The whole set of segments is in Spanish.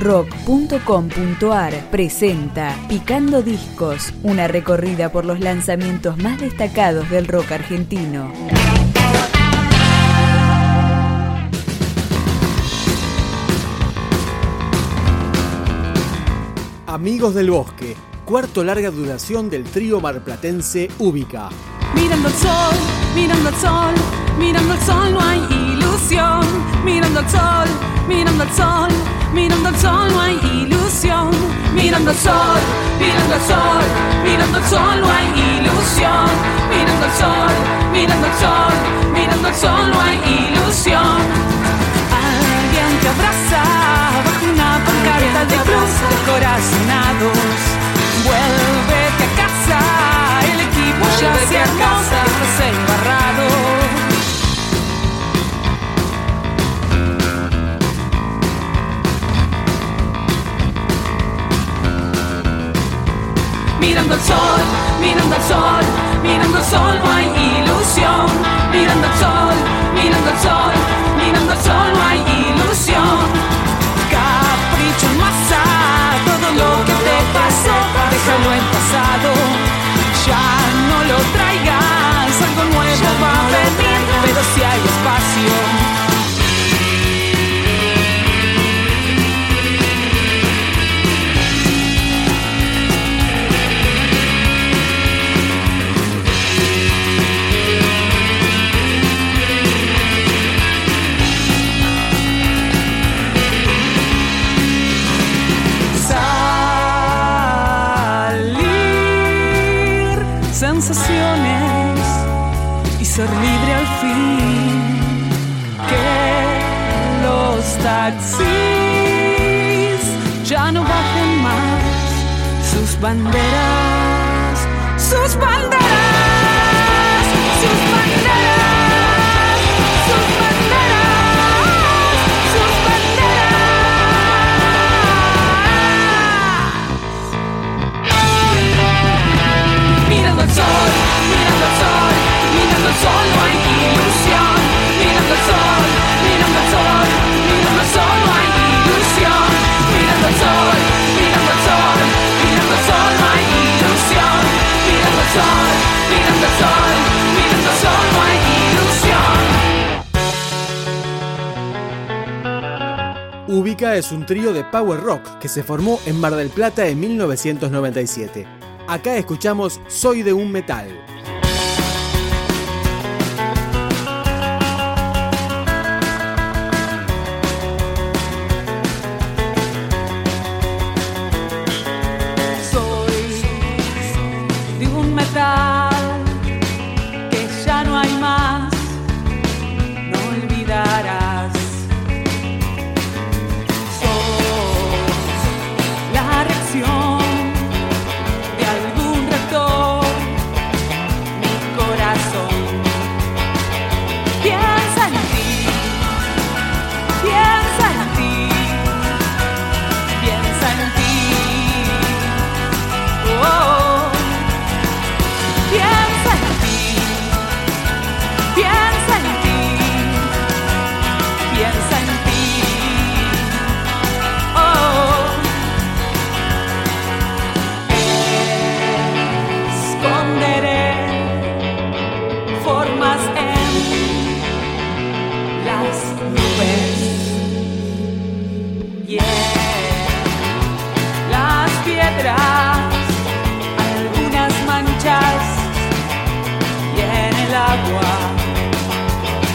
rock.com.ar presenta Picando Discos, una recorrida por los lanzamientos más destacados del rock argentino. Amigos del Bosque, cuarto larga duración del trío marplatense Ubica. Mirando el sol, mirando el sol, mirando el sol no hay ilusión. Mirando el sol, mirando el sol, mirando el sol no hay ilusión. Mirando el sol, mirando el sol, mirando el sol no hay ilusión. Mirando el sol, mirando el sol, mirando el sol no hay ilusión. Alguien te abraza bajo una pancarta de cruz de mirando el sol no hay ilusión. Mirando el sol, mirando el sol, mirando el sol sus banderas sus banderas sus banderas sus banderas sus banderas Mirando el sol, mirando el sol, mirando el sol no hay ilusión. Mirando el sol, es un trío de power rock que se formó en Mar del Plata en 1997. Acá escuchamos Soy de un metal.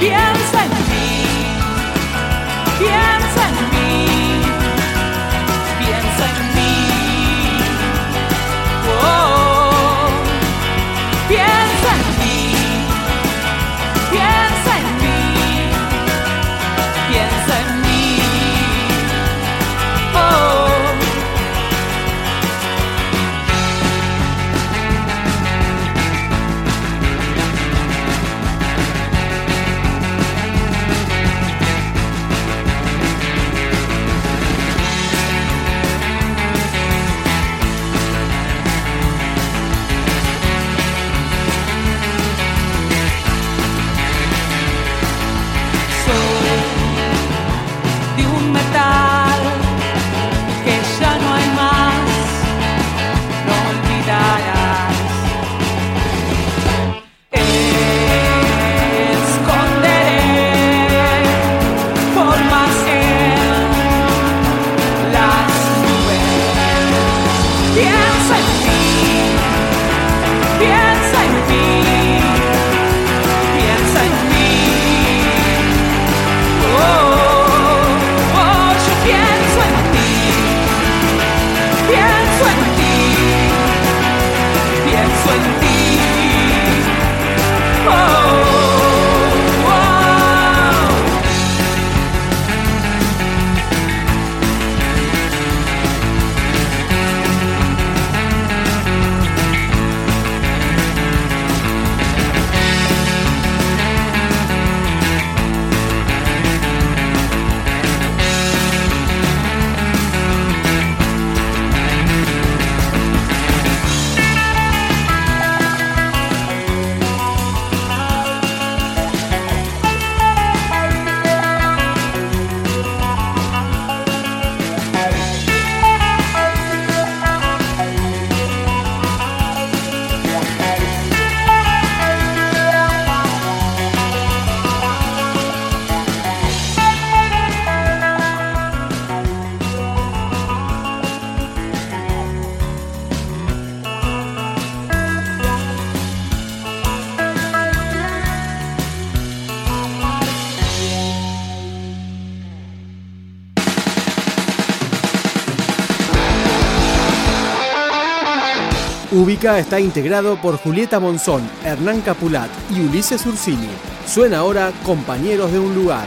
piensa en mí. Piensa Ubica está integrado por Julieta Monzón, Hernán Capulat y Ulises Ursini. Suena ahora Compañeros de un lugar.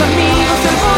amigos del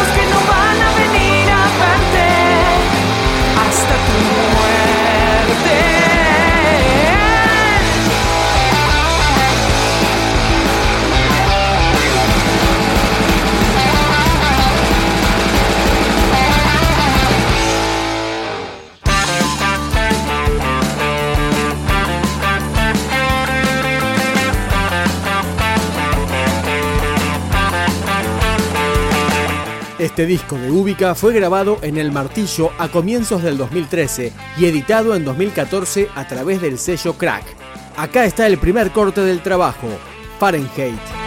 Este disco de Ubica fue grabado en El Martillo a comienzos del 2013 y editado en 2014 a través del sello Crack. Acá está el primer corte del trabajo, Fahrenheit.